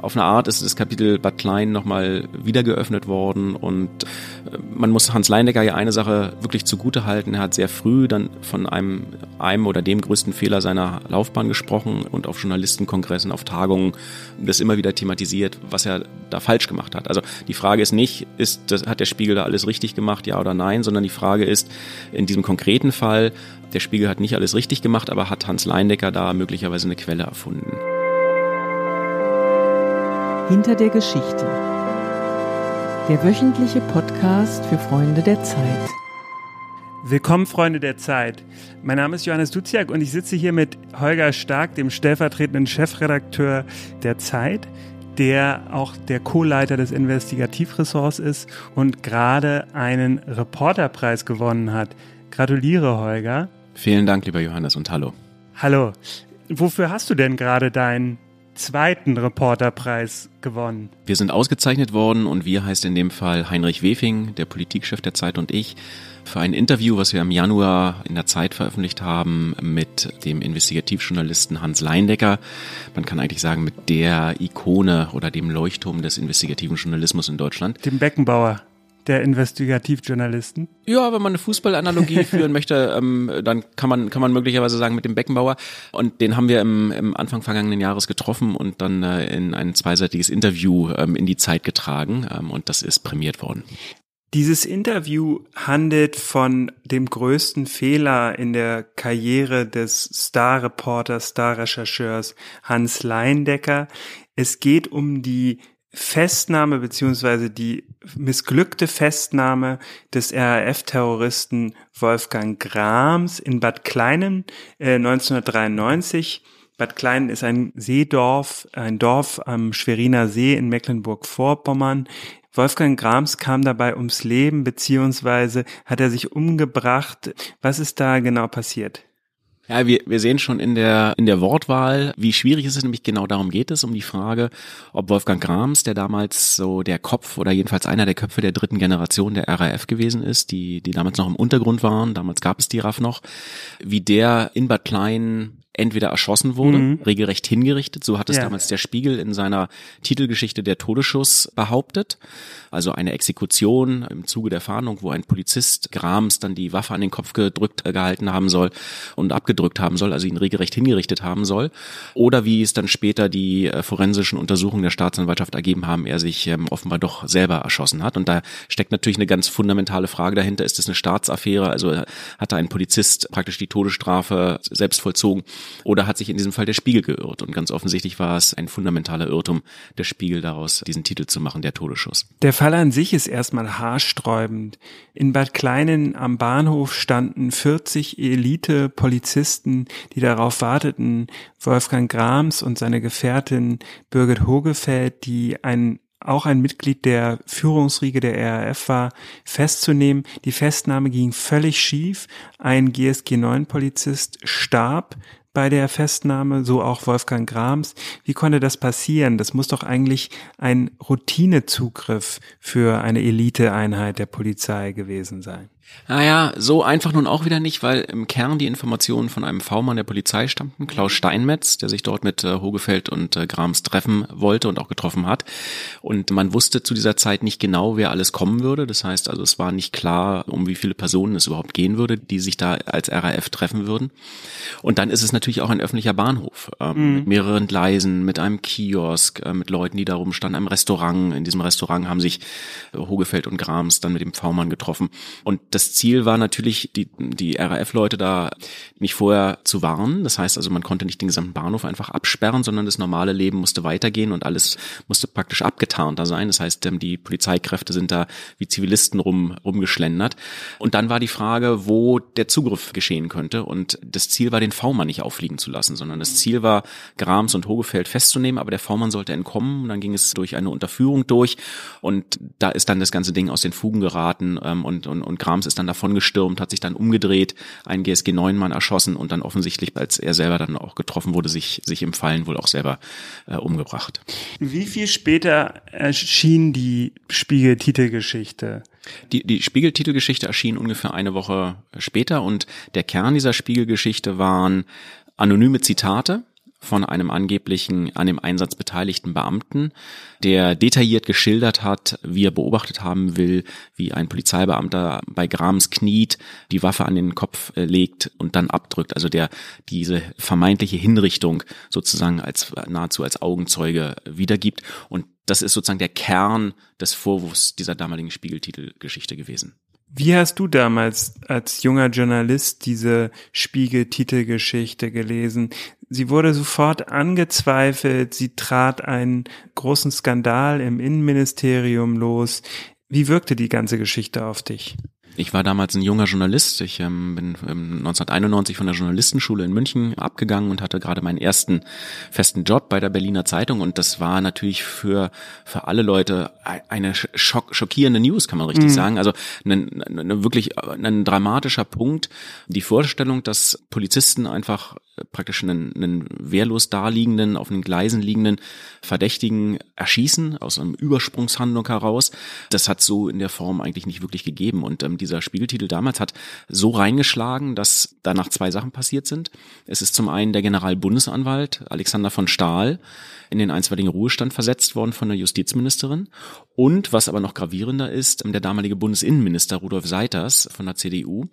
auf eine Art ist das Kapitel Bad Klein nochmal wieder geöffnet worden und äh, man muss Hans Leindecker ja eine Sache wirklich zugute halten. Er hat sehr früh dann von einem, einem oder dem größten Fehler seiner Laufbahn gesprochen und auf Journalistenkongressen, auf Tagungen das immer wieder thematisiert, was er da falsch gemacht hat. Also die Frage ist nicht, ist, das, hat der Spiegel da alles richtig gemacht, ja oder nein, sondern die Frage ist, in diesem konkreten Fall, der Spiegel hat nicht alles richtig gemacht, aber hat Hans Leindecker da möglicherweise eine Quelle erfunden. Hinter der Geschichte. Der wöchentliche Podcast für Freunde der Zeit. Willkommen, Freunde der Zeit. Mein Name ist Johannes Duziak und ich sitze hier mit Holger Stark, dem stellvertretenden Chefredakteur der Zeit, der auch der Co-Leiter des Investigativressorts ist und gerade einen Reporterpreis gewonnen hat. Gratuliere, Holger. Vielen Dank, lieber Johannes, und hallo. Hallo. Wofür hast du denn gerade deinen zweiten Reporterpreis gewonnen. Wir sind ausgezeichnet worden und wir heißt in dem Fall Heinrich Wefing, der Politikchef der Zeit und ich, für ein Interview, was wir im Januar in der Zeit veröffentlicht haben mit dem Investigativjournalisten Hans Leindecker. Man kann eigentlich sagen mit der Ikone oder dem Leuchtturm des investigativen Journalismus in Deutschland. Dem Beckenbauer der Investigativjournalisten? Ja, wenn man eine Fußballanalogie führen möchte, ähm, dann kann man, kann man möglicherweise sagen mit dem Beckenbauer. Und den haben wir im, im Anfang vergangenen Jahres getroffen und dann äh, in ein zweiseitiges Interview ähm, in die Zeit getragen. Ähm, und das ist prämiert worden. Dieses Interview handelt von dem größten Fehler in der Karriere des Star-Reporters, Star-Rechercheurs Hans Leindecker. Es geht um die Festnahme beziehungsweise die missglückte Festnahme des RAF-Terroristen Wolfgang Grams in Bad Kleinen äh, 1993. Bad Kleinen ist ein Seedorf, ein Dorf am Schweriner See in Mecklenburg-Vorpommern. Wolfgang Grams kam dabei ums Leben, beziehungsweise hat er sich umgebracht. Was ist da genau passiert? Ja, wir, wir sehen schon in der, in der Wortwahl, wie schwierig es ist, nämlich genau darum geht es, um die Frage, ob Wolfgang Grams, der damals so der Kopf oder jedenfalls einer der Köpfe der dritten Generation der RAF gewesen ist, die, die damals noch im Untergrund waren, damals gab es die RAF noch, wie der in Bad Klein entweder erschossen wurde, mhm. regelrecht hingerichtet, so hat es ja. damals der Spiegel in seiner Titelgeschichte Der Todesschuss behauptet. Also eine Exekution im Zuge der Fahndung, wo ein Polizist Grams dann die Waffe an den Kopf gedrückt äh, gehalten haben soll und abgedrückt haben soll, also ihn regelrecht hingerichtet haben soll. Oder wie es dann später die äh, forensischen Untersuchungen der Staatsanwaltschaft ergeben haben, er sich ähm, offenbar doch selber erschossen hat. Und da steckt natürlich eine ganz fundamentale Frage dahinter. Ist es eine Staatsaffäre? Also hat da ein Polizist praktisch die Todesstrafe selbst vollzogen? Oder hat sich in diesem Fall der Spiegel geirrt? Und ganz offensichtlich war es ein fundamentaler Irrtum, der Spiegel daraus diesen Titel zu machen, der Todesschuss. Der Fall an sich ist erstmal haarsträubend. In Bad Kleinen am Bahnhof standen 40 Elite-Polizisten, die darauf warteten, Wolfgang Grams und seine Gefährtin Birgit Hogefeld, die ein auch ein Mitglied der Führungsriege der RAF war, festzunehmen. Die Festnahme ging völlig schief. Ein GSG 9 Polizist starb bei der Festnahme, so auch Wolfgang Grams. Wie konnte das passieren? Das muss doch eigentlich ein Routinezugriff für eine Eliteeinheit der Polizei gewesen sein. Naja, so einfach nun auch wieder nicht, weil im Kern die Informationen von einem V-Mann der Polizei stammten, Klaus Steinmetz, der sich dort mit äh, Hogefeld und äh, Grams treffen wollte und auch getroffen hat. Und man wusste zu dieser Zeit nicht genau, wer alles kommen würde. Das heißt also, es war nicht klar, um wie viele Personen es überhaupt gehen würde, die sich da als RAF treffen würden. Und dann ist es natürlich auch ein öffentlicher Bahnhof ähm, mhm. mit mehreren Gleisen, mit einem Kiosk, äh, mit Leuten, die da rumstanden, einem Restaurant. In diesem Restaurant haben sich äh, Hogefeld und Grams dann mit dem V-Mann getroffen. Und das Ziel war natürlich, die, die RAF-Leute da nicht vorher zu warnen. Das heißt also, man konnte nicht den gesamten Bahnhof einfach absperren, sondern das normale Leben musste weitergehen und alles musste praktisch abgetarnter sein. Das heißt, ähm, die Polizeikräfte sind da wie Zivilisten rum, rumgeschlendert. Und dann war die Frage, wo der Zugriff geschehen könnte. Und das Ziel war, den V-Mann nicht auffliegen zu lassen, sondern das Ziel war, Grams und Hogefeld festzunehmen, aber der V-Mann sollte entkommen. Und dann ging es durch eine Unterführung durch. Und da ist dann das ganze Ding aus den Fugen geraten ähm, und, und, und Grams ist dann davon gestürmt, hat sich dann umgedreht, einen GSG-9-Mann erschossen und dann offensichtlich, als er selber dann auch getroffen wurde, sich, sich im Fallen wohl auch selber äh, umgebracht. Wie viel später erschien die Spiegel-Titelgeschichte? Die, die Spiegel-Titelgeschichte erschien ungefähr eine Woche später und der Kern dieser Spiegelgeschichte waren anonyme Zitate von einem angeblichen an dem Einsatz beteiligten Beamten, der detailliert geschildert hat, wie er beobachtet haben will, wie ein Polizeibeamter bei Grams kniet, die Waffe an den Kopf äh, legt und dann abdrückt. Also der diese vermeintliche Hinrichtung sozusagen als nahezu als Augenzeuge wiedergibt. Und das ist sozusagen der Kern des Vorwurfs dieser damaligen Spiegeltitelgeschichte gewesen. Wie hast du damals als junger Journalist diese Spiegel-Titelgeschichte gelesen? Sie wurde sofort angezweifelt, sie trat einen großen Skandal im Innenministerium los. Wie wirkte die ganze Geschichte auf dich? Ich war damals ein junger Journalist. Ich ähm, bin ähm, 1991 von der Journalistenschule in München abgegangen und hatte gerade meinen ersten festen Job bei der Berliner Zeitung. Und das war natürlich für, für alle Leute eine schock, schockierende News, kann man richtig mhm. sagen. Also ein, ein, wirklich ein dramatischer Punkt. Die Vorstellung, dass Polizisten einfach praktisch einen, einen wehrlos daliegenden, auf den Gleisen liegenden Verdächtigen erschießen, aus einem Übersprungshandlung heraus. Das hat so in der Form eigentlich nicht wirklich gegeben. Und ähm, dieser Spiegeltitel damals hat so reingeschlagen, dass danach zwei Sachen passiert sind. Es ist zum einen der Generalbundesanwalt Alexander von Stahl in den einstweiligen Ruhestand versetzt worden von der Justizministerin. Und was aber noch gravierender ist, der damalige Bundesinnenminister Rudolf Seiters von der CDU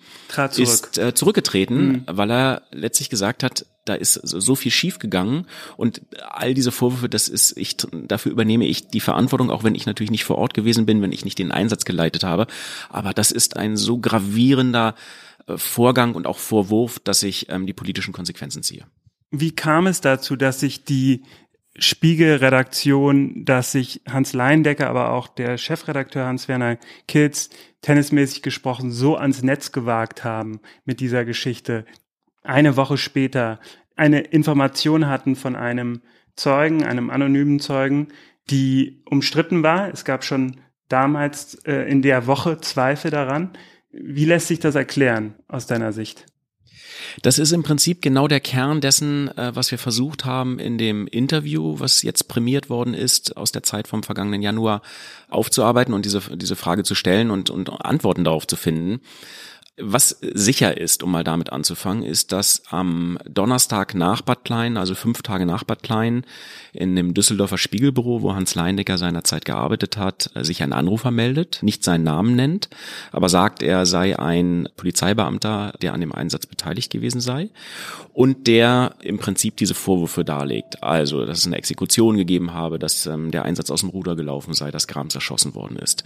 zurück. ist äh, zurückgetreten, mhm. weil er letztlich gesagt hat, da ist so viel schiefgegangen und all diese Vorwürfe, das ist ich dafür übernehme ich die Verantwortung, auch wenn ich natürlich nicht vor Ort gewesen bin, wenn ich nicht den Einsatz geleitet habe, aber das ist ein so gravierender äh, Vorgang und auch Vorwurf, dass ich ähm, die politischen Konsequenzen ziehe. Wie kam es dazu, dass sich die Spiegelredaktion, dass sich Hans Leindecker, aber auch der Chefredakteur Hans-Werner Kilz tennismäßig gesprochen so ans Netz gewagt haben mit dieser Geschichte. Eine Woche später eine Information hatten von einem Zeugen, einem anonymen Zeugen, die umstritten war. Es gab schon damals äh, in der Woche Zweifel daran. Wie lässt sich das erklären aus deiner Sicht? Das ist im Prinzip genau der Kern dessen, äh, was wir versucht haben in dem Interview, was jetzt prämiert worden ist, aus der Zeit vom vergangenen Januar aufzuarbeiten und diese, diese Frage zu stellen und, und Antworten darauf zu finden. Was sicher ist, um mal damit anzufangen, ist, dass am Donnerstag nach Bad Klein, also fünf Tage nach Bad Klein, in dem Düsseldorfer Spiegelbüro, wo Hans Leindecker seinerzeit gearbeitet hat, sich ein Anrufer meldet, nicht seinen Namen nennt, aber sagt, er sei ein Polizeibeamter, der an dem Einsatz beteiligt gewesen sei und der im Prinzip diese Vorwürfe darlegt. Also, dass es eine Exekution gegeben habe, dass ähm, der Einsatz aus dem Ruder gelaufen sei, dass Grams erschossen worden ist.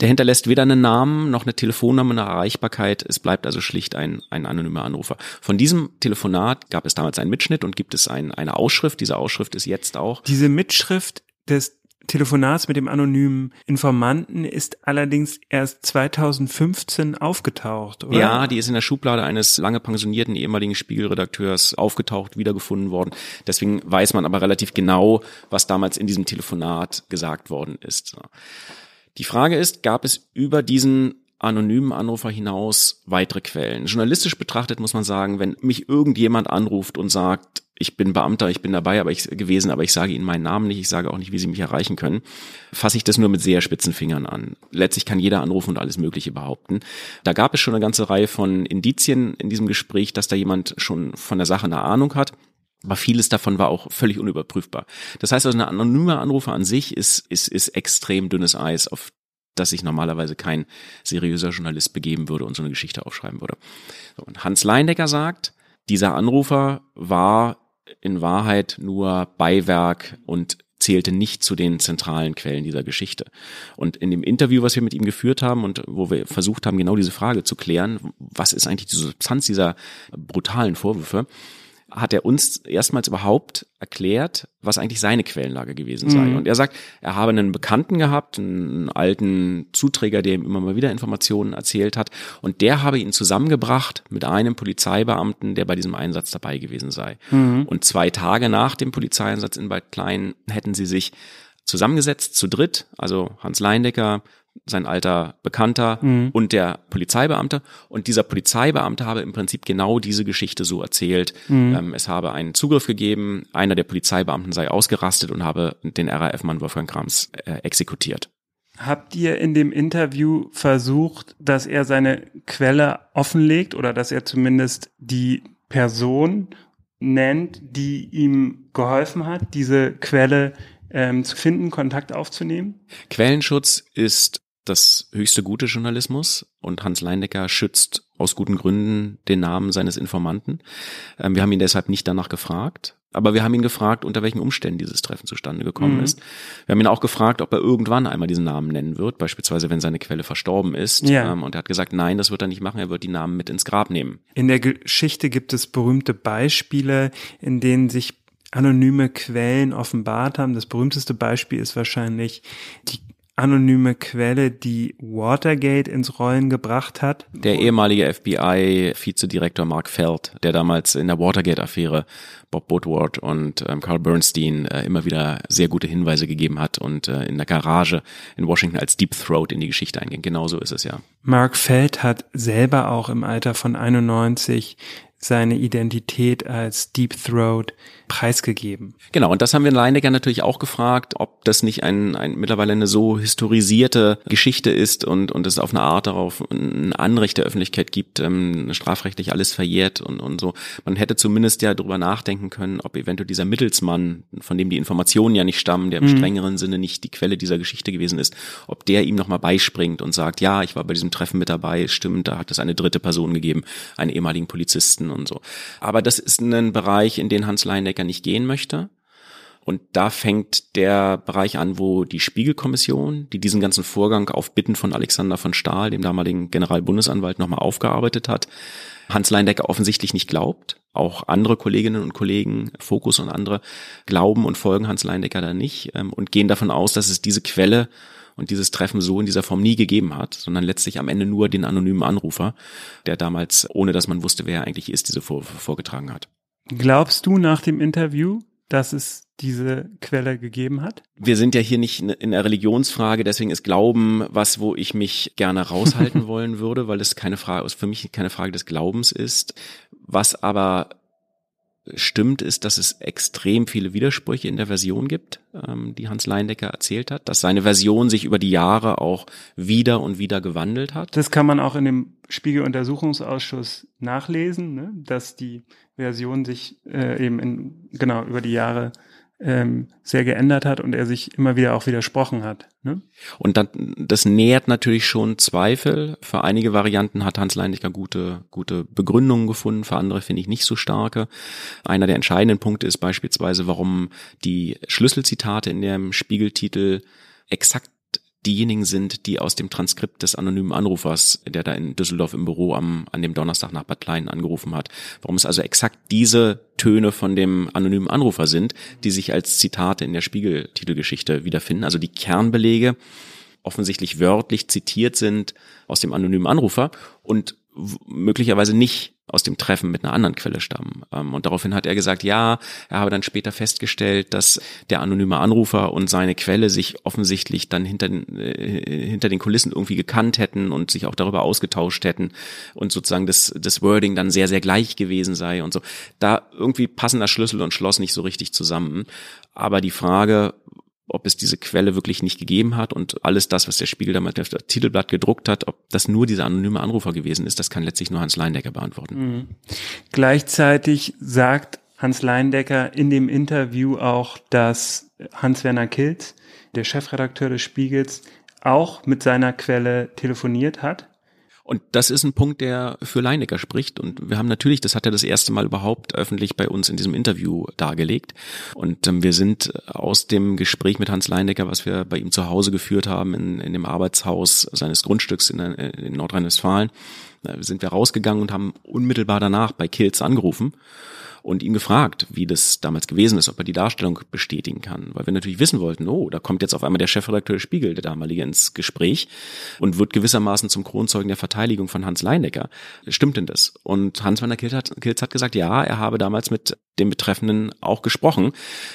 Der hinterlässt weder einen Namen noch eine Telefonnummer, eine Erreichbarkeit. Es bleibt also schlicht ein, ein anonymer Anrufer. Von diesem Telefonat gab es damals einen Mitschnitt und gibt es ein, eine Ausschrift. Diese Ausschrift ist jetzt auch. Diese Mitschrift des Telefonats mit dem anonymen Informanten ist allerdings erst 2015 aufgetaucht, oder? Ja, die ist in der Schublade eines lange pensionierten ehemaligen Spiegelredakteurs aufgetaucht, wiedergefunden worden. Deswegen weiß man aber relativ genau, was damals in diesem Telefonat gesagt worden ist. Die Frage ist, gab es über diesen anonymen Anrufer hinaus weitere Quellen? Journalistisch betrachtet muss man sagen, wenn mich irgendjemand anruft und sagt, ich bin Beamter, ich bin dabei, aber ich gewesen, aber ich sage Ihnen meinen Namen nicht, ich sage auch nicht, wie Sie mich erreichen können, fasse ich das nur mit sehr spitzen Fingern an. Letztlich kann jeder anrufen und alles Mögliche behaupten. Da gab es schon eine ganze Reihe von Indizien in diesem Gespräch, dass da jemand schon von der Sache eine Ahnung hat. Aber vieles davon war auch völlig unüberprüfbar. Das heißt also, eine anonyme Anrufer an sich ist, ist, ist extrem dünnes Eis, auf das sich normalerweise kein seriöser Journalist begeben würde und so eine Geschichte aufschreiben würde. Und Hans Leindecker sagt, dieser Anrufer war in Wahrheit nur Beiwerk und zählte nicht zu den zentralen Quellen dieser Geschichte. Und in dem Interview, was wir mit ihm geführt haben und wo wir versucht haben, genau diese Frage zu klären, was ist eigentlich die Substanz dieser brutalen Vorwürfe, hat er uns erstmals überhaupt erklärt, was eigentlich seine Quellenlage gewesen sei. Mhm. Und er sagt, er habe einen Bekannten gehabt, einen alten Zuträger, der ihm immer mal wieder Informationen erzählt hat. Und der habe ihn zusammengebracht mit einem Polizeibeamten, der bei diesem Einsatz dabei gewesen sei. Mhm. Und zwei Tage nach dem Polizeieinsatz in Bad Klein hätten sie sich zusammengesetzt, zu dritt, also Hans Leindecker, sein alter Bekannter mhm. und der Polizeibeamte. Und dieser Polizeibeamte habe im Prinzip genau diese Geschichte so erzählt. Mhm. Ähm, es habe einen Zugriff gegeben, einer der Polizeibeamten sei ausgerastet und habe den RAF-Mann Wolfgang Krams äh, exekutiert. Habt ihr in dem Interview versucht, dass er seine Quelle offenlegt oder dass er zumindest die Person nennt, die ihm geholfen hat, diese Quelle ähm, zu finden, Kontakt aufzunehmen? Quellenschutz ist das höchste gute Journalismus und Hans Leindecker schützt aus guten Gründen den Namen seines Informanten. Ähm, wir haben ihn deshalb nicht danach gefragt, aber wir haben ihn gefragt, unter welchen Umständen dieses Treffen zustande gekommen mhm. ist. Wir haben ihn auch gefragt, ob er irgendwann einmal diesen Namen nennen wird, beispielsweise wenn seine Quelle verstorben ist. Ja. Ähm, und er hat gesagt, nein, das wird er nicht machen, er wird die Namen mit ins Grab nehmen. In der Geschichte gibt es berühmte Beispiele, in denen sich anonyme Quellen offenbart haben. Das berühmteste Beispiel ist wahrscheinlich die anonyme Quelle, die Watergate ins Rollen gebracht hat. Der ehemalige FBI-Vizedirektor Mark Feld, der damals in der Watergate-Affäre Bob Woodward und ähm, Carl Bernstein äh, immer wieder sehr gute Hinweise gegeben hat und äh, in der Garage in Washington als Deep Throat in die Geschichte einging. Genauso ist es ja. Mark Feld hat selber auch im Alter von 91 seine Identität als Deep Throat preisgegeben. Genau, und das haben wir in Leinecker natürlich auch gefragt, ob das nicht ein, ein mittlerweile eine so historisierte Geschichte ist und, und es auf eine Art darauf ein Anrecht der Öffentlichkeit gibt, ähm, strafrechtlich alles verjährt und, und so. Man hätte zumindest ja darüber nachdenken können, ob eventuell dieser Mittelsmann, von dem die Informationen ja nicht stammen, der im mhm. strengeren Sinne nicht die Quelle dieser Geschichte gewesen ist, ob der ihm nochmal beispringt und sagt, ja, ich war bei diesem Treffen mit dabei, stimmt, da hat es eine dritte Person gegeben, einen ehemaligen Polizisten und so. Aber das ist ein Bereich, in den Hans Leinecker nicht gehen möchte. Und da fängt der Bereich an, wo die Spiegelkommission, die diesen ganzen Vorgang auf Bitten von Alexander von Stahl, dem damaligen Generalbundesanwalt, nochmal aufgearbeitet hat, Hans Leindecker offensichtlich nicht glaubt. Auch andere Kolleginnen und Kollegen, Fokus und andere, glauben und folgen Hans Leindecker da nicht ähm, und gehen davon aus, dass es diese Quelle und dieses Treffen so in dieser Form nie gegeben hat, sondern letztlich am Ende nur den anonymen Anrufer, der damals, ohne dass man wusste, wer er eigentlich ist, diese Vorwürfe vorgetragen hat. Glaubst du nach dem Interview, dass es diese Quelle gegeben hat? Wir sind ja hier nicht in der Religionsfrage, deswegen ist Glauben was, wo ich mich gerne raushalten wollen würde, weil es keine Frage, für mich keine Frage des Glaubens ist. Was aber stimmt, ist, dass es extrem viele Widersprüche in der Version gibt, ähm, die Hans Leindecker erzählt hat, dass seine Version sich über die Jahre auch wieder und wieder gewandelt hat. Das kann man auch in dem Spiegeluntersuchungsausschuss nachlesen, ne? dass die Version sich äh, eben in, genau über die Jahre ähm, sehr geändert hat und er sich immer wieder auch widersprochen hat. Ne? Und dann, das nähert natürlich schon Zweifel. Für einige Varianten hat Hans Leindiger gute, gute Begründungen gefunden, für andere finde ich nicht so starke. Einer der entscheidenden Punkte ist beispielsweise, warum die Schlüsselzitate in dem Spiegeltitel exakt diejenigen sind, die aus dem Transkript des anonymen Anrufers, der da in Düsseldorf im Büro am, an dem Donnerstag nach Bad Klein angerufen hat. Warum es also exakt diese Töne von dem anonymen Anrufer sind, die sich als Zitate in der Spiegeltitelgeschichte wiederfinden. Also die Kernbelege offensichtlich wörtlich zitiert sind aus dem anonymen Anrufer und möglicherweise nicht aus dem Treffen mit einer anderen Quelle stammen. Ähm, und daraufhin hat er gesagt, ja, er habe dann später festgestellt, dass der anonyme Anrufer und seine Quelle sich offensichtlich dann hinter äh, hinter den Kulissen irgendwie gekannt hätten und sich auch darüber ausgetauscht hätten und sozusagen das, das Wording dann sehr, sehr gleich gewesen sei und so. Da irgendwie passen das Schlüssel und Schloss nicht so richtig zusammen. Aber die Frage, ob es diese Quelle wirklich nicht gegeben hat und alles das, was der Spiegel damals auf das Titelblatt gedruckt hat, ob das nur dieser anonyme Anrufer gewesen ist, das kann letztlich nur Hans Leindecker beantworten. Mhm. Gleichzeitig sagt Hans Leindecker in dem Interview auch, dass Hans-Werner Kilz, der Chefredakteur des Spiegels, auch mit seiner Quelle telefoniert hat und das ist ein Punkt, der für Leinecker spricht. Und wir haben natürlich, das hat er das erste Mal überhaupt öffentlich bei uns in diesem Interview dargelegt. Und ähm, wir sind aus dem Gespräch mit Hans Leinecker, was wir bei ihm zu Hause geführt haben, in, in dem Arbeitshaus seines Grundstücks in, in Nordrhein-Westfalen, äh, sind wir rausgegangen und haben unmittelbar danach bei Kills angerufen und ihn gefragt, wie das damals gewesen ist, ob er die Darstellung bestätigen kann. Weil wir natürlich wissen wollten, oh, da kommt jetzt auf einmal der Chefredakteur Spiegel, der damalige, ins Gespräch und wird gewissermaßen zum Kronzeugen der Verteidigung von Hans Leinecker. Stimmt denn das? Und Hans van der Kilz hat, Kilz hat gesagt, ja, er habe damals mit dem Betreffenden auch gesprochen.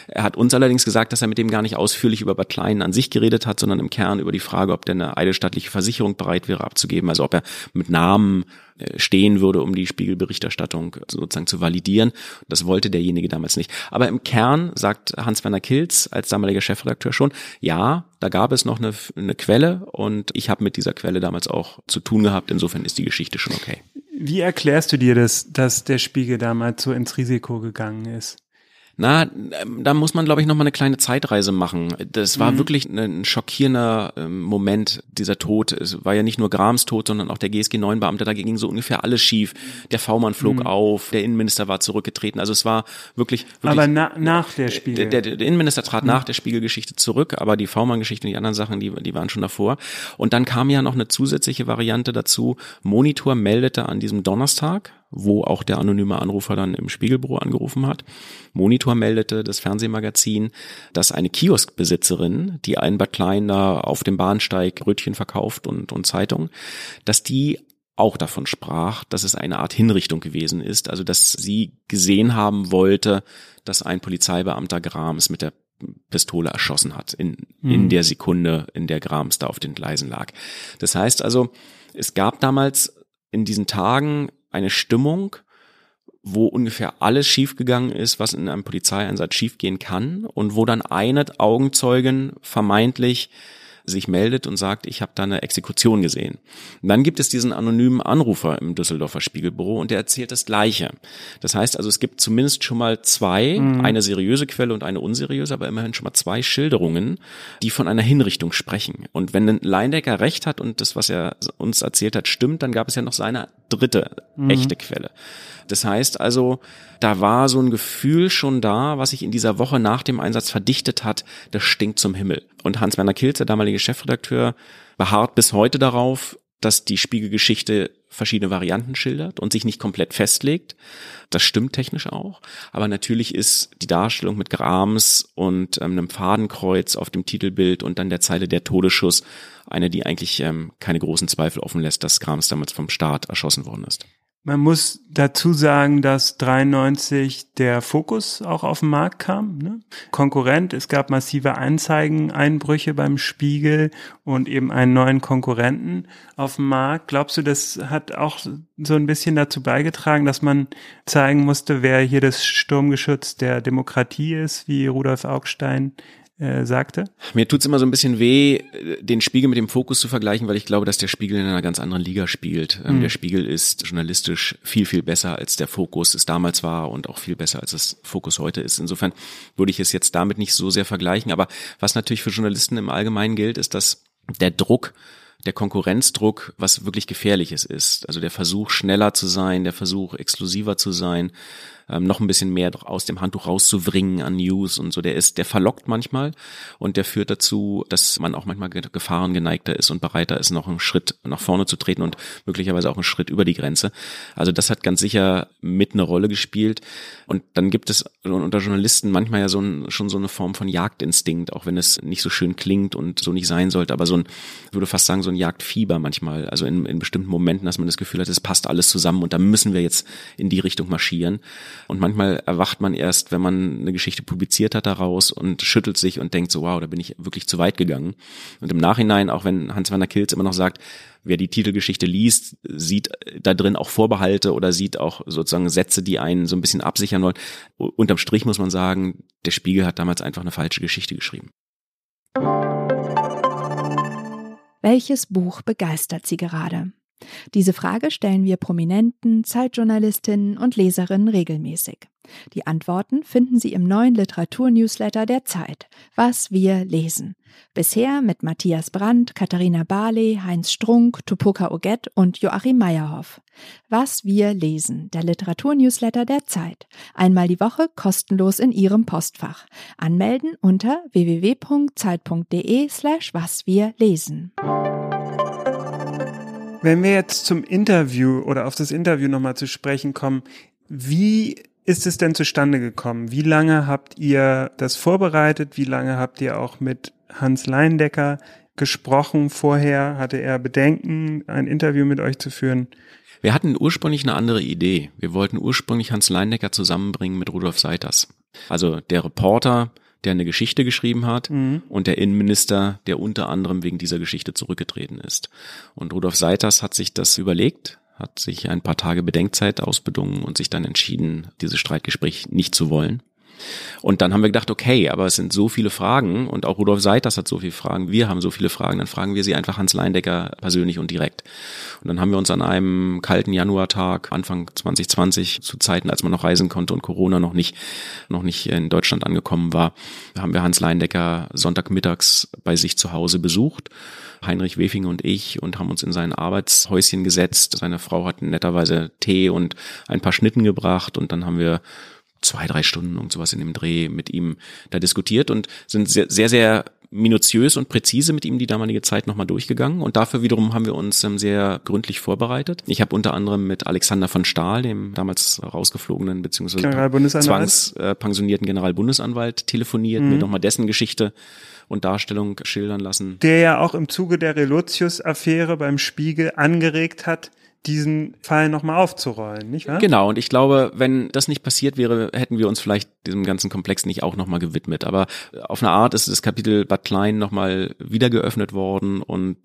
Er hat uns allerdings gesagt, dass er mit dem gar nicht ausführlich über Bad Klein an sich geredet hat, sondern im Kern über die Frage, ob der eine eidesstattliche Versicherung bereit wäre abzugeben, also ob er mit Namen äh, stehen würde, um die Spiegelberichterstattung sozusagen zu validieren. Das wollte derjenige damals nicht. Aber im Kern sagt Hans-Werner Kilz als damaliger Chefredakteur schon, ja, da gab es noch eine, eine Quelle und ich habe mit dieser Quelle damals auch zu tun gehabt. Insofern ist die Geschichte schon okay. Wie erklärst du dir das, dass der Spiegel damals so ins Risiko gegangen ist? Na, ähm, da muss man, glaube ich, noch mal eine kleine Zeitreise machen. Das war mhm. wirklich ein schockierender ähm, Moment, dieser Tod. Es war ja nicht nur Grams Tod, sondern auch der GSG-9-Beamte. Da ging so ungefähr alles schief. Der V-Mann flog mhm. auf, der Innenminister war zurückgetreten. Also es war wirklich... wirklich aber na, nach der Spiegel. Der, der, der Innenminister trat mhm. nach der Spiegelgeschichte zurück, aber die V-Mann-Geschichte und die anderen Sachen, die, die waren schon davor. Und dann kam ja noch eine zusätzliche Variante dazu. Monitor meldete an diesem Donnerstag, wo auch der anonyme Anrufer dann im Spiegelbüro angerufen hat. Monitor meldete das Fernsehmagazin, dass eine Kioskbesitzerin, die einen Bad Klein da auf dem Bahnsteig Brötchen verkauft und, und Zeitung, dass die auch davon sprach, dass es eine Art Hinrichtung gewesen ist, also dass sie gesehen haben wollte, dass ein Polizeibeamter Grams mit der Pistole erschossen hat in, mhm. in der Sekunde, in der Grams da auf den Gleisen lag. Das heißt also, es gab damals in diesen Tagen eine Stimmung, wo ungefähr alles schiefgegangen ist, was in einem Polizeieinsatz schiefgehen kann und wo dann eine Augenzeugin vermeintlich sich meldet und sagt, ich habe da eine Exekution gesehen. Und dann gibt es diesen anonymen Anrufer im Düsseldorfer Spiegelbüro und der erzählt das Gleiche. Das heißt also, es gibt zumindest schon mal zwei, mhm. eine seriöse Quelle und eine unseriöse, aber immerhin schon mal zwei Schilderungen, die von einer Hinrichtung sprechen. Und wenn ein Leindecker recht hat und das, was er uns erzählt hat, stimmt, dann gab es ja noch seine dritte mhm. echte Quelle. Das heißt also, da war so ein Gefühl schon da, was sich in dieser Woche nach dem Einsatz verdichtet hat, das stinkt zum Himmel. Und Hans-Werner Kilz, der damalige Chefredakteur, beharrt bis heute darauf, dass die Spiegelgeschichte verschiedene Varianten schildert und sich nicht komplett festlegt. Das stimmt technisch auch. Aber natürlich ist die Darstellung mit Grams und ähm, einem Fadenkreuz auf dem Titelbild und dann der Zeile der Todesschuss eine, die eigentlich ähm, keine großen Zweifel offen lässt, dass Grams damals vom Staat erschossen worden ist. Man muss dazu sagen, dass 93 der Fokus auch auf den Markt kam. Ne? Konkurrent, es gab massive Anzeigeneinbrüche beim Spiegel und eben einen neuen Konkurrenten auf dem Markt. Glaubst du, das hat auch so ein bisschen dazu beigetragen, dass man zeigen musste, wer hier das Sturmgeschütz der Demokratie ist, wie Rudolf Augstein äh, sagte? Mir tut's immer so ein bisschen weh, den Spiegel mit dem Fokus zu vergleichen, weil ich glaube, dass der Spiegel in einer ganz anderen Liga spielt. Mhm. Der Spiegel ist journalistisch viel, viel besser, als der Fokus es damals war und auch viel besser, als das Fokus heute ist. Insofern würde ich es jetzt damit nicht so sehr vergleichen. Aber was natürlich für Journalisten im Allgemeinen gilt, ist, dass der Druck der Konkurrenzdruck was wirklich gefährliches ist. Also der Versuch, schneller zu sein, der Versuch, exklusiver zu sein, ähm, noch ein bisschen mehr aus dem Handtuch rauszubringen an News und so. Der ist, der verlockt manchmal und der führt dazu, dass man auch manchmal Gefahren geneigter ist und bereiter ist, noch einen Schritt nach vorne zu treten und möglicherweise auch einen Schritt über die Grenze. Also das hat ganz sicher mit eine Rolle gespielt. Und dann gibt es unter Journalisten manchmal ja so ein, schon so eine Form von Jagdinstinkt, auch wenn es nicht so schön klingt und so nicht sein sollte, aber so ein, ich würde fast sagen, so ein Jagdfieber manchmal. Also in, in bestimmten Momenten, dass man das Gefühl hat, es passt alles zusammen und da müssen wir jetzt in die Richtung marschieren. Und manchmal erwacht man erst, wenn man eine Geschichte publiziert hat daraus und schüttelt sich und denkt so, wow, da bin ich wirklich zu weit gegangen. Und im Nachhinein, auch wenn Hans-Werner Kilz immer noch sagt, wer die Titelgeschichte liest, sieht da drin auch Vorbehalte oder sieht auch sozusagen Sätze, die einen so ein bisschen absichern wollen. Unterm Strich muss man sagen, der Spiegel hat damals einfach eine falsche Geschichte geschrieben. Welches Buch begeistert Sie gerade? Diese Frage stellen wir Prominenten, Zeitjournalistinnen und Leserinnen regelmäßig. Die Antworten finden Sie im neuen Literaturnewsletter der Zeit, Was wir lesen. Bisher mit Matthias Brandt, Katharina Barley, Heinz Strunk, Tupoka Oget und Joachim Meyerhoff. Was wir lesen, der Literaturnewsletter der Zeit. Einmal die Woche kostenlos in Ihrem Postfach. Anmelden unter www.zeit.de slash was wir lesen. Wenn wir jetzt zum Interview oder auf das Interview nochmal zu sprechen kommen, wie ist es denn zustande gekommen? Wie lange habt ihr das vorbereitet? Wie lange habt ihr auch mit Hans Leindecker gesprochen vorher? Hatte er Bedenken, ein Interview mit euch zu führen? Wir hatten ursprünglich eine andere Idee. Wir wollten ursprünglich Hans Leindecker zusammenbringen mit Rudolf Seiters. Also der Reporter, der eine Geschichte geschrieben hat mhm. und der Innenminister, der unter anderem wegen dieser Geschichte zurückgetreten ist. Und Rudolf Seiters hat sich das überlegt, hat sich ein paar Tage Bedenkzeit ausbedungen und sich dann entschieden, dieses Streitgespräch nicht zu wollen. Und dann haben wir gedacht, okay, aber es sind so viele Fragen und auch Rudolf Seiters hat so viele Fragen, wir haben so viele Fragen, dann fragen wir sie einfach Hans Leindecker persönlich und direkt. Und dann haben wir uns an einem kalten Januartag Anfang 2020 zu Zeiten, als man noch reisen konnte und Corona noch nicht, noch nicht in Deutschland angekommen war, haben wir Hans Leindecker Sonntagmittags bei sich zu Hause besucht. Heinrich Wefing und ich und haben uns in sein Arbeitshäuschen gesetzt. Seine Frau hat netterweise Tee und ein paar Schnitten gebracht und dann haben wir zwei, drei Stunden und sowas in dem Dreh mit ihm da diskutiert und sind sehr, sehr, sehr minutiös und präzise mit ihm die damalige Zeit nochmal durchgegangen und dafür wiederum haben wir uns ähm, sehr gründlich vorbereitet. Ich habe unter anderem mit Alexander von Stahl, dem damals rausgeflogenen bzw. zwangspensionierten äh, Generalbundesanwalt, telefoniert, mhm. mir nochmal dessen Geschichte und Darstellung schildern lassen. Der ja auch im Zuge der Relotius-Affäre beim Spiegel angeregt hat, diesen Fall nochmal aufzurollen, nicht wahr? Genau, und ich glaube, wenn das nicht passiert wäre, hätten wir uns vielleicht diesem ganzen Komplex nicht auch nochmal gewidmet. Aber auf eine Art ist das Kapitel Bad Klein nochmal wieder geöffnet worden und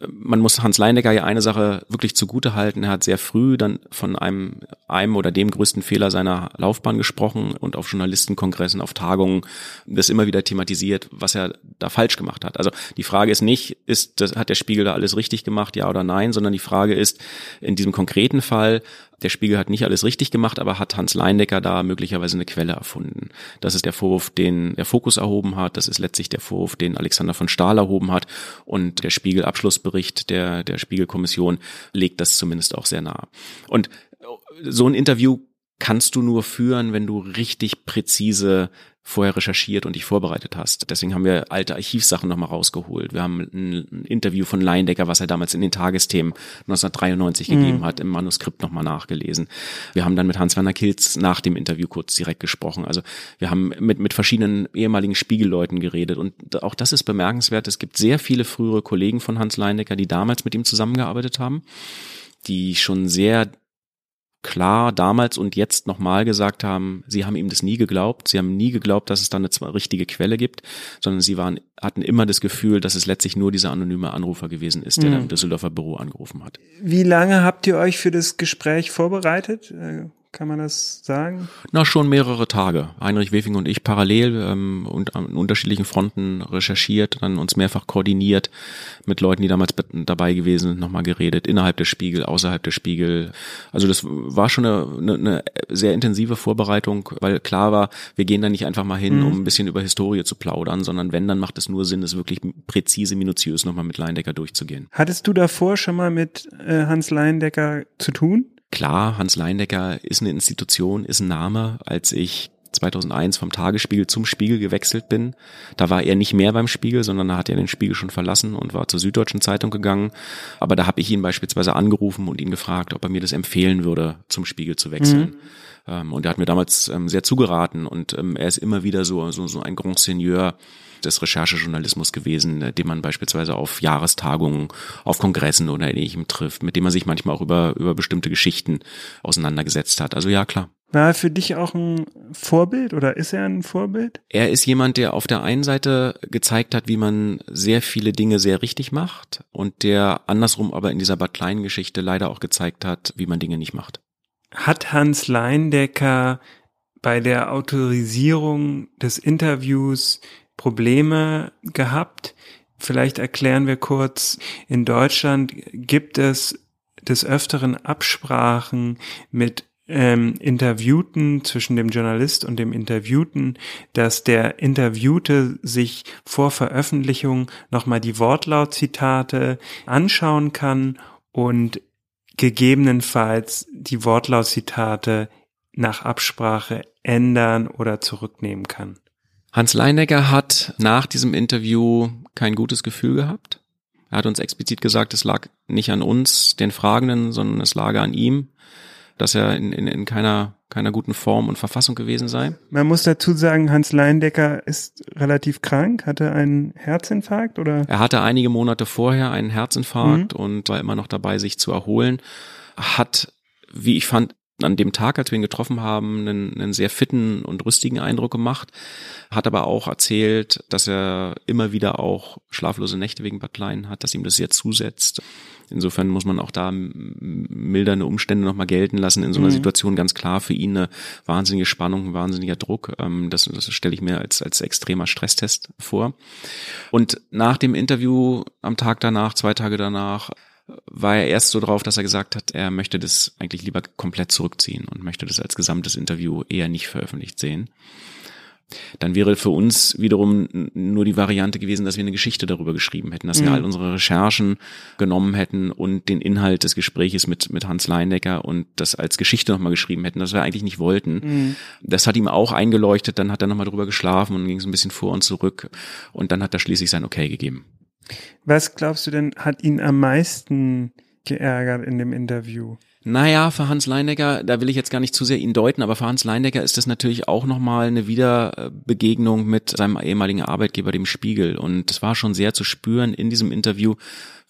äh, man muss Hans Leindecker ja eine Sache wirklich zugute halten. Er hat sehr früh dann von einem, einem oder dem größten Fehler seiner Laufbahn gesprochen und auf Journalistenkongressen, auf Tagungen das immer wieder thematisiert, was er da falsch gemacht hat. Also die Frage ist nicht, ist, das, hat der Spiegel da alles richtig gemacht, ja oder nein, sondern die Frage ist, in diesem konkreten Fall, der Spiegel hat nicht alles richtig gemacht, aber hat Hans Leindecker da möglicherweise eine Quelle erfunden. Das ist der Vorwurf, den der Fokus erhoben hat. Das ist letztlich der Vorwurf, den Alexander von Stahl erhoben hat. Und der Spiegel-Abschlussbericht der, der Spiegelkommission legt das zumindest auch sehr nah. Und so ein Interview kannst du nur führen, wenn du richtig präzise vorher recherchiert und dich vorbereitet hast. Deswegen haben wir alte Archivsachen nochmal rausgeholt. Wir haben ein, Interview von Leindecker, was er damals in den Tagesthemen 1993 mhm. gegeben hat, im Manuskript nochmal nachgelesen. Wir haben dann mit Hans-Werner Kilz nach dem Interview kurz direkt gesprochen. Also wir haben mit, mit verschiedenen ehemaligen Spiegelleuten geredet und auch das ist bemerkenswert. Es gibt sehr viele frühere Kollegen von Hans Leindecker, die damals mit ihm zusammengearbeitet haben die schon sehr klar damals und jetzt nochmal gesagt haben, sie haben ihm das nie geglaubt. Sie haben nie geglaubt, dass es da eine richtige Quelle gibt, sondern sie waren, hatten immer das Gefühl, dass es letztlich nur dieser anonyme Anrufer gewesen ist, der mhm. im Düsseldorfer Büro angerufen hat. Wie lange habt ihr euch für das Gespräch vorbereitet? Kann man das sagen? Na, schon mehrere Tage. Heinrich Wefing und ich parallel ähm, und an unterschiedlichen Fronten recherchiert, dann uns mehrfach koordiniert mit Leuten, die damals dabei gewesen sind, nochmal geredet, innerhalb des Spiegel, außerhalb des Spiegel. Also das war schon eine, eine, eine sehr intensive Vorbereitung, weil klar war, wir gehen da nicht einfach mal hin, mhm. um ein bisschen über Historie zu plaudern, sondern wenn, dann macht es nur Sinn, es wirklich präzise, minutiös nochmal mit Leindecker durchzugehen. Hattest du davor schon mal mit äh, Hans Leindecker zu tun? Klar, Hans Leindecker ist eine Institution, ist ein Name. Als ich 2001 vom Tagesspiegel zum Spiegel gewechselt bin, da war er nicht mehr beim Spiegel, sondern da hat er den Spiegel schon verlassen und war zur Süddeutschen Zeitung gegangen. Aber da habe ich ihn beispielsweise angerufen und ihn gefragt, ob er mir das empfehlen würde, zum Spiegel zu wechseln. Mhm. Ähm, und er hat mir damals ähm, sehr zugeraten und ähm, er ist immer wieder so, so, so ein Grand Seigneur des Recherchejournalismus gewesen, äh, den man beispielsweise auf Jahrestagungen, auf Kongressen oder ähnlichem trifft, mit dem man sich manchmal auch über, über bestimmte Geschichten auseinandergesetzt hat. Also ja, klar. War er für dich auch ein Vorbild oder ist er ein Vorbild? Er ist jemand, der auf der einen Seite gezeigt hat, wie man sehr viele Dinge sehr richtig macht und der andersrum aber in dieser Bad Klein Geschichte leider auch gezeigt hat, wie man Dinge nicht macht. Hat Hans Leindecker bei der Autorisierung des Interviews Probleme gehabt. Vielleicht erklären wir kurz, in Deutschland gibt es des Öfteren Absprachen mit ähm, Interviewten zwischen dem Journalist und dem Interviewten, dass der Interviewte sich vor Veröffentlichung nochmal die Wortlautzitate anschauen kann und gegebenenfalls die Wortlautzitate nach Absprache ändern oder zurücknehmen kann. Hans Leinecker hat nach diesem Interview kein gutes Gefühl gehabt. Er hat uns explizit gesagt, es lag nicht an uns, den Fragenden, sondern es lag an ihm, dass er in, in, in keiner, keiner guten Form und Verfassung gewesen sei. Man muss dazu sagen, Hans Leindecker ist relativ krank, hatte einen Herzinfarkt oder? Er hatte einige Monate vorher einen Herzinfarkt mhm. und war immer noch dabei, sich zu erholen. Hat, wie ich fand, an dem Tag, als wir ihn getroffen haben, einen, einen sehr fitten und rüstigen Eindruck gemacht, hat aber auch erzählt, dass er immer wieder auch schlaflose Nächte wegen Bad Klein hat, dass ihm das sehr zusetzt. Insofern muss man auch da mildernde Umstände nochmal gelten lassen. In so einer mhm. Situation ganz klar für ihn eine wahnsinnige Spannung, ein wahnsinniger Druck. Ähm, das, das stelle ich mir als, als extremer Stresstest vor. Und nach dem Interview am Tag danach, zwei Tage danach, war er erst so drauf, dass er gesagt hat, er möchte das eigentlich lieber komplett zurückziehen und möchte das als gesamtes Interview eher nicht veröffentlicht sehen dann wäre für uns wiederum nur die Variante gewesen, dass wir eine Geschichte darüber geschrieben hätten, dass mhm. wir all unsere Recherchen genommen hätten und den Inhalt des Gespräches mit, mit Hans Leindecker und das als Geschichte nochmal geschrieben hätten, das wir eigentlich nicht wollten. Mhm. Das hat ihm auch eingeleuchtet, dann hat er nochmal drüber geschlafen und ging so ein bisschen vor und zurück und dann hat er schließlich sein Okay gegeben. Was glaubst du denn, hat ihn am meisten geärgert in dem Interview? Naja, für Hans Leindecker, da will ich jetzt gar nicht zu sehr ihn deuten, aber für Hans Leindecker ist das natürlich auch nochmal eine Wiederbegegnung mit seinem ehemaligen Arbeitgeber, dem Spiegel. Und es war schon sehr zu spüren in diesem Interview,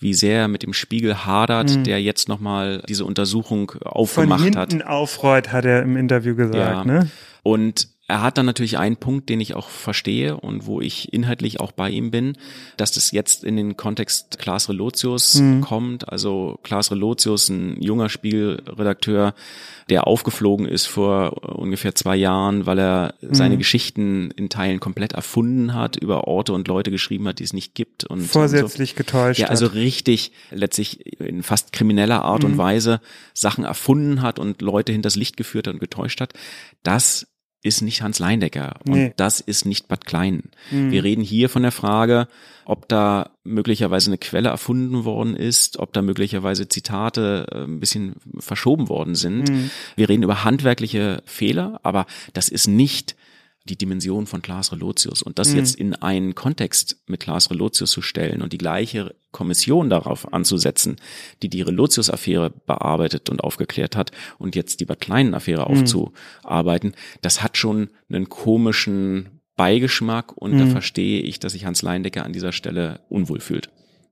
wie sehr er mit dem Spiegel hadert, mhm. der jetzt nochmal diese Untersuchung aufgemacht Von hinten hat. aufreut, hat er im Interview gesagt, ja. ne? Und er hat dann natürlich einen Punkt, den ich auch verstehe und wo ich inhaltlich auch bei ihm bin, dass das jetzt in den Kontext Klaas Relotius mhm. kommt. Also Klaas Relotius, ein junger Spielredakteur, der aufgeflogen ist vor ungefähr zwei Jahren, weil er mhm. seine Geschichten in Teilen komplett erfunden hat, über Orte und Leute geschrieben hat, die es nicht gibt. Und Vorsätzlich so. getäuscht. Ja, also richtig letztlich in fast krimineller Art mhm. und Weise Sachen erfunden hat und Leute hinters Licht geführt hat und getäuscht hat. Das ist nicht Hans Leindecker und nee. das ist nicht Bad Klein. Mhm. Wir reden hier von der Frage, ob da möglicherweise eine Quelle erfunden worden ist, ob da möglicherweise Zitate äh, ein bisschen verschoben worden sind. Mhm. Wir reden über handwerkliche Fehler, aber das ist nicht die Dimension von Klaas Relotius und das mhm. jetzt in einen Kontext mit Klaas Relotius zu stellen und die gleiche Kommission darauf anzusetzen, die die Relotius-Affäre bearbeitet und aufgeklärt hat und jetzt die Bad Kleinen-Affäre mhm. aufzuarbeiten, das hat schon einen komischen Beigeschmack und mhm. da verstehe ich, dass sich Hans Leindecker an dieser Stelle unwohl fühlt.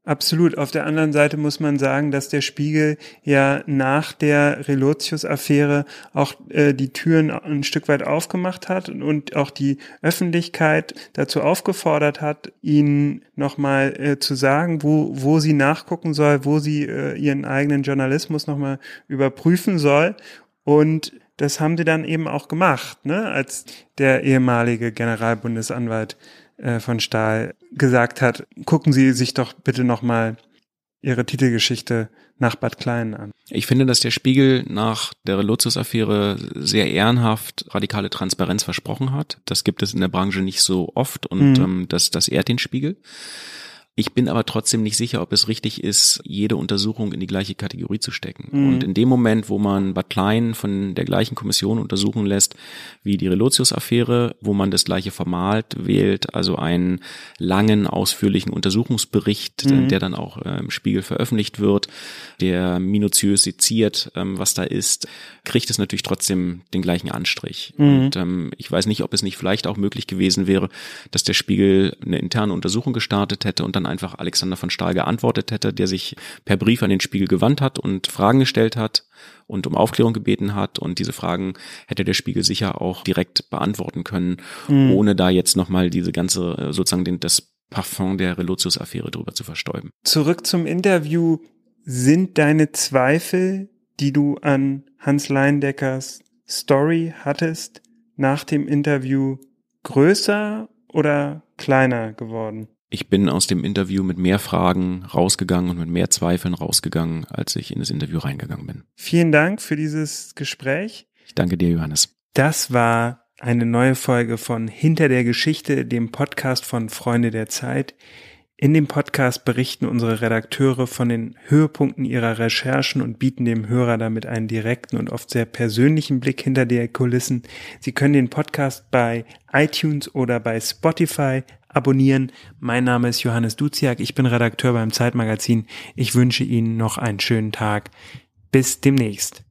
Absolut. Auf der anderen Seite muss man sagen, dass der Spiegel ja nach der Relotius-Affäre auch äh, die Türen ein Stück weit aufgemacht hat und auch die Öffentlichkeit dazu aufgefordert hat, ihnen nochmal äh, zu sagen, wo, wo sie nachgucken soll, wo sie äh, ihren eigenen Journalismus nochmal überprüfen soll. Und das haben sie dann eben auch gemacht, ne? als der ehemalige Generalbundesanwalt äh, von Stahl gesagt hat, gucken Sie sich doch bitte nochmal Ihre Titelgeschichte nach Bad Klein an. Ich finde, dass der Spiegel nach der Relotius-Affäre sehr ehrenhaft radikale Transparenz versprochen hat. Das gibt es in der Branche nicht so oft und mhm. ähm, das, das ehrt den Spiegel. Ich bin aber trotzdem nicht sicher, ob es richtig ist, jede Untersuchung in die gleiche Kategorie zu stecken. Mhm. Und in dem Moment, wo man Bad Klein von der gleichen Kommission untersuchen lässt wie die Relotius-Affäre, wo man das gleiche Format wählt, also einen langen, ausführlichen Untersuchungsbericht, mhm. der dann auch äh, im Spiegel veröffentlicht wird, der minutiös seziert, ähm, was da ist, kriegt es natürlich trotzdem den gleichen Anstrich. Mhm. Und ähm, ich weiß nicht, ob es nicht vielleicht auch möglich gewesen wäre, dass der Spiegel eine interne Untersuchung gestartet hätte und dann einfach Alexander von Stahl geantwortet hätte, der sich per Brief an den Spiegel gewandt hat und Fragen gestellt hat und um Aufklärung gebeten hat. Und diese Fragen hätte der Spiegel sicher auch direkt beantworten können, mhm. ohne da jetzt nochmal diese ganze, äh, sozusagen den, das Parfum der Relotius-Affäre drüber zu verstäuben. Zurück zum Interview. Sind deine Zweifel, die du an Hans Leindeckers Story hattest, nach dem Interview größer oder kleiner geworden? Ich bin aus dem Interview mit mehr Fragen rausgegangen und mit mehr Zweifeln rausgegangen, als ich in das Interview reingegangen bin. Vielen Dank für dieses Gespräch. Ich danke dir, Johannes. Das war eine neue Folge von Hinter der Geschichte, dem Podcast von Freunde der Zeit. In dem Podcast berichten unsere Redakteure von den Höhepunkten ihrer Recherchen und bieten dem Hörer damit einen direkten und oft sehr persönlichen Blick hinter die Kulissen. Sie können den Podcast bei iTunes oder bei Spotify abonnieren. Mein Name ist Johannes Duziak, ich bin Redakteur beim Zeitmagazin. Ich wünsche Ihnen noch einen schönen Tag. Bis demnächst.